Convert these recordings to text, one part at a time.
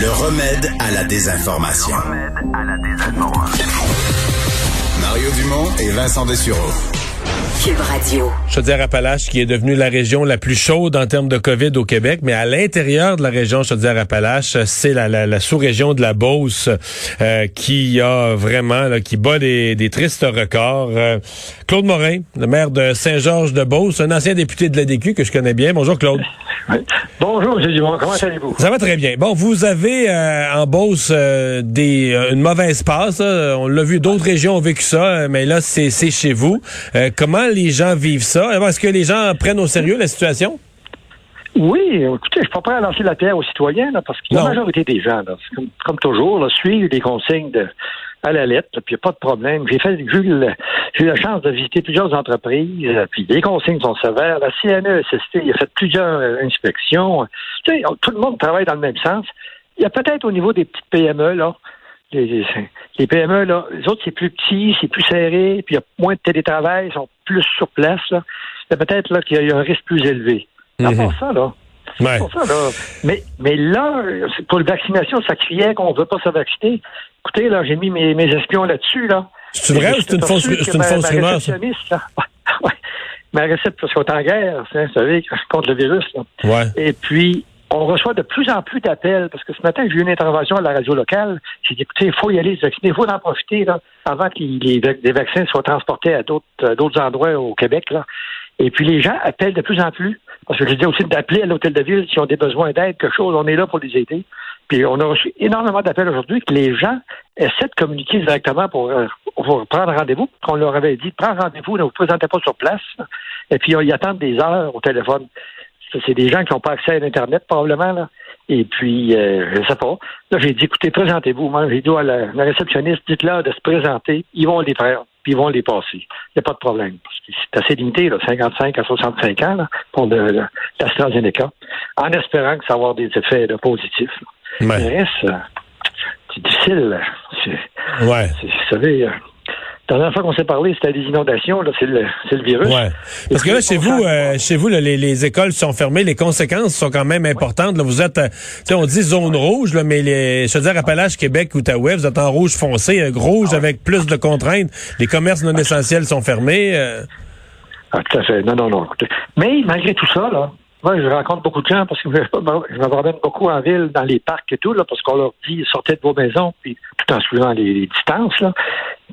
Le remède à la désinformation. Mario Dumont et Vincent Dessureau. Cube Radio. Chaudière-Appalaches, qui est devenue la région la plus chaude en termes de COVID au Québec, mais à l'intérieur de la région Chaudière-Appalaches, c'est la, la, la sous-région de la Beauce euh, qui a vraiment, là, qui bat des, des tristes records. Euh, Claude Morin, le maire de Saint-Georges-de-Beauce, un ancien député de l'ADQ que je connais bien. Bonjour Claude. Bonjour M. Dumont, comment allez-vous? Ça va très bien. Bon, vous avez euh, en Beauce euh, des, euh, une mauvaise passe. là. On l'a vu, d'autres régions ont vécu ça, euh, mais là, c'est c'est chez vous. Euh, comment les gens vivent ça? Est-ce que les gens prennent au sérieux la situation? Oui, écoutez, je suis pas prêt à lancer la pierre aux citoyens, là, parce que la majorité des gens, là, comme, comme toujours, là, suivent les consignes de, à la lettre, puis il n'y a pas de problème. J'ai fait, j'ai eu, le- j'ai eu la chance de visiter plusieurs entreprises, euh, puis les consignes sont sévères. La CNESST, il a fait plusieurs euh, inspections. Tu sais, tout le monde travaille dans le même sens. Il y a peut-être au niveau des petites PME, là, les, PME, là, les autres, c'est plus petit, c'est plus serré, puis il y a moins de télétravail, ils sont plus sur place, là. Peut-être là qu'il y a un risque plus élevé. À Mhm. part ça, là, Ouais. pour ça, là. Mais, mais là, pour la vaccination, ça criait qu'on ne veut pas se vacciner. Écoutez, là, j'ai mis mes, mes espions là-dessus, là. C'est vrai ou c'est une fausse, c'est une ma- fausse ma réceptionniste, là, ouais, ma récepte, parce qu'on est en guerre, hein, vous savez, contre le virus, là. Ouais. Et puis, on reçoit de plus en plus d'appels, parce que ce matin, j'ai eu une intervention à la radio locale. J'ai dit, écoutez, il faut y aller se vacciner, il faut en profiter, là, avant que les, vaccins soient transportés à d'autres, endroits au Québec, là. Et puis, les gens appellent de plus en plus. Parce que je dis aussi d'appeler à l'hôtel de ville s'ils ont des besoins d'aide, quelque chose, on est là pour les aider. Puis, on a reçu énormément d'appels aujourd'hui que les gens essaient de communiquer directement pour, euh, pour prendre rendez-vous. Qu'on leur avait dit, prends rendez-vous, ne vous présentez pas sur place. Et puis, ils attendent des heures au téléphone. C'est des gens qui n'ont pas accès à l'Internet, probablement, là. Et puis, euh, je sais pas. Là, j'ai dit, écoutez, présentez-vous. Moi, j'ai dit à la, la réceptionniste, dites-leur de se présenter. Ils vont les faire, puis ils vont les passer. Il n'y a pas de problème. Parce que c'est assez limité, là, 55 à 65 ans, là, pour l'AstraZeneca, en espérant que ça va avoir des effets là, positifs. là. Ouais. Le reste, euh, c'est difficile. Ouais. Vous savez, euh, la dernière fois qu'on s'est parlé, c'était les inondations, là, c'est le, le virus. Ouais. Parce que là, chez vous, euh, chez vous, là, les, les écoles sont fermées, les conséquences sont quand même importantes. Là, vous êtes, euh, tu sais, on dit zone rouge, là, mais les, je veux dire, Appalaches, Québec, Outaouais, vous êtes en rouge foncé, euh, rouge avec plus de contraintes. Les commerces non essentiels sont fermés. euh. Ah, tout à fait. Non, non, non. Mais malgré tout ça, là, moi, je rencontre beaucoup de gens parce que je, me promène beaucoup en ville, dans les parcs et tout, là, parce qu'on leur dit sortez de vos maisons, puis tout en suivant les, distances, là.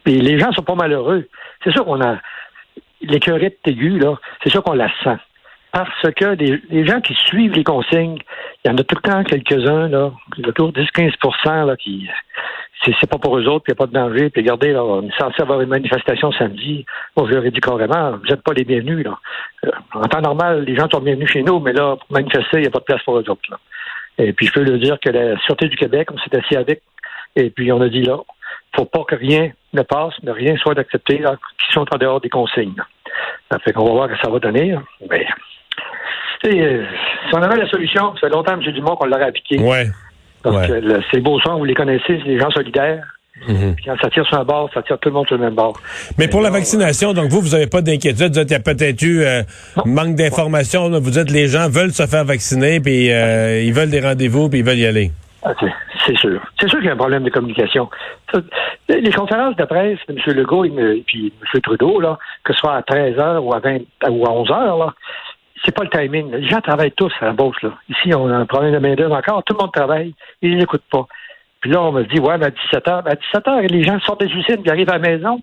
Puis les gens sont pas malheureux. C'est sûr qu'on a l'écœurite aiguë, là, c'est sûr qu'on la sent. Parce que les, les gens qui suivent les consignes, il y en a tout le temps quelques-uns, là, autour de 10-15 là, qui c'est pas pour eux autres, puis il n'y a pas de danger. Puis regardez, on est censé avoir une manifestation samedi. Moi, je leur ai dit carrément, vous n'êtes pas les bienvenus. Là. Euh, en temps normal, les gens sont bienvenus chez nous, mais là, pour manifester, il n'y a pas de place pour eux autres. Et puis, je peux leur dire que la Sûreté du Québec, on s'est assis avec, et puis on a dit là, faut pas que rien ne passe, ne rien soit accepté, qui sont en dehors des consignes. Ça fait qu'on va voir ce que ça va donner. là. Mais, euh, si on avait la solution, ça fait longtemps, M. Dumont, qu'on l'aurait appliqué. Ouais. Parce Ouais. que le- ces beaux sons, vous les connaissez, c'est des gens solidaires. Mhm. Puis quand ça tire sur un bord, ça tire tout le monde sur le même bord. Mais pour la vaccination, donc vous, vous n'avez pas d'inquiétude. Vous dites, Il y a peut-être eu euh, manque d'informations. Vous dites les gens veulent se faire vacciner, puis euh, ils veulent des rendez-vous, puis ils veulent y aller. Ah, c'est- sûr. C'est sûr qu'il y a un problème de communication. Les conférences de presse de M. Legault et, puis M. Trudeau, là, que ce soit à 13 h ou à 20 ou à 11 h là, c'est pas le timing. Les gens travaillent tous à la Beauce. Là. Ici, on a un problème de main-d'œuvre encore. Tout le monde travaille. Ils n'écoutent pas. Puis là, on me dit, ouais, mais à 17 h. À 17 h, les gens sortent des usines, ils arrivent à la maison.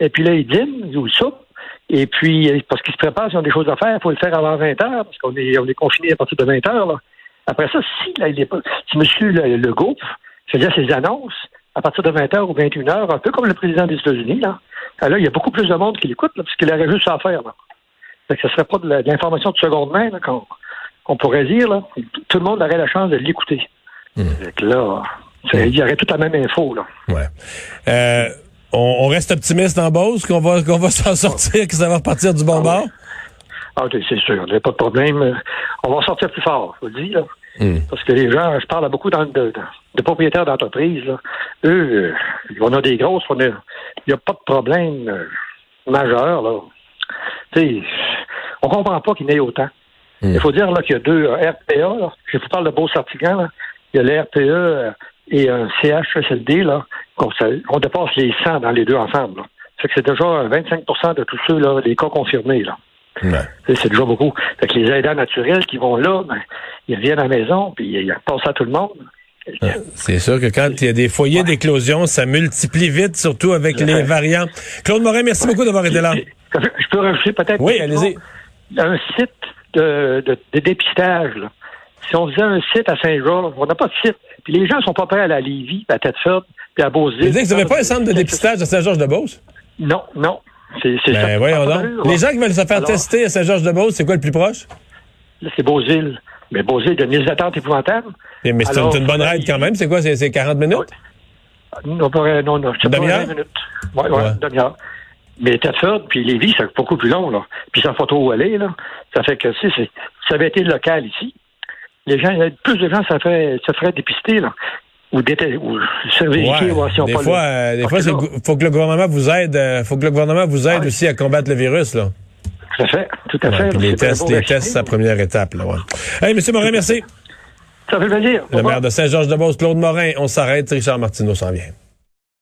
Et puis là, ils dînent, ils soupent. Et puis, euh, parce qu'ils se préparent, ils ont des choses à faire, il faut le faire avant 20 heures, parce qu'on est, on est confiné à partir de 20 heures. Là. Après ça, si, là, il est pas, si M. Le- Legault faisait ses annonces à partir de 20 heures ou 21 heures, un peu comme le président des États-Unis, là, là, il y a beaucoup plus de monde qui l'écoute, parce qu'il aurait juste à faire. Là. Fait que ce serait pas de l'information de seconde main qu'on on pourrait dire, là, tout le monde aurait la chance de l'écouter. Hmm. Là, il y aurait toute la même info, là. Ouais. Euh, on, on reste optimiste en Beauce, qu'on va, qu'on va s'en sortir, que ça va repartir du bon bord? Ah, c'est c'est sûr, il n'y a pas de problème. On va sortir plus fort, je vous le dis, là. Hmm. Parce que les gens, je parle à beaucoup de, de- propriétaires d'entreprises. Eux, euh, on a des grosses, on a- il n'y a pas de problème euh, majeur, là. Sais, on comprend pas qu'il y en ait autant. Il faut dire là qu'il y a deux euh, RPA, là. Je vous parle de Beau-Sartigan, là. Il y a le RPE euh, et un CHSLD, là. ça- On dépasse les 100 dans les deux ensemble, là. Fait que c'est déjà euh, 25% de tous ceux, là, les cas confirmés, là. Ouais. C'est déjà beaucoup. Fait que les aidants naturels qui vont là, ben, ils reviennent à la maison, puis ils passent à tout le monde. C'est sûr que quand il y a des foyers d'éclosion, ça multiplie vite, surtout avec les variants. Claude Morin, merci beaucoup d'avoir été là. Je peux rajouter peut-être Oui, allez-y. un site de, de, de dépistage. Là. Si on faisait un site à Saint-Georges, on n'a pas de site. Puis les gens sont pas prêts à à Lévis, à Thetford, puis à Beauce-Ville. Vous dites que vous n'avez pas un centre de dépistage à Saint-Georges-de-Beauce? Non, non. C'est c'est. Ben voyons donc. Les gens qui veulent se faire Alors, tester à Saint-Georges-de-Beauce, c'est quoi le plus proche? Là, c'est Beauce-Ville. Mais Beauce-Ville, il y a une liste d'attente épouvantable. Eh, Mais c'est une, Alors, c'est une bonne euh, ride quand même. C'est quoi? C'est c'est 40 minutes? Non, non, non, Une pas, demi-heure? 20 minutes. Ouais, ouais, Ouais. demi-heure. Mais Thetford puis Lévis, c'est beaucoup plus long, là. Puis sans photo où aller, là. Ça fait que, c'est- ça avait été local ici. Les gens, il plus de gens, ça fait, se feraient dépister, là. Ou, déte- ou se vérifier, Ouais. voir s'ils ont Des pas fois, le- euh, des Parce fois, gou- faut que le gouvernement vous aide. euh, faut que le gouvernement vous aide Ouais. aussi à combattre le virus, là. Tout à fait, tout à Ouais, fait. les tests, les tests, c'est la première étape, là. Ouais. Hey, Monsieur Morin, merci. Ça fait plaisir. Le maire de Saint-Georges-de-Beauce, Claude Morin. On s'arrête. Richard Martineau s'en vient.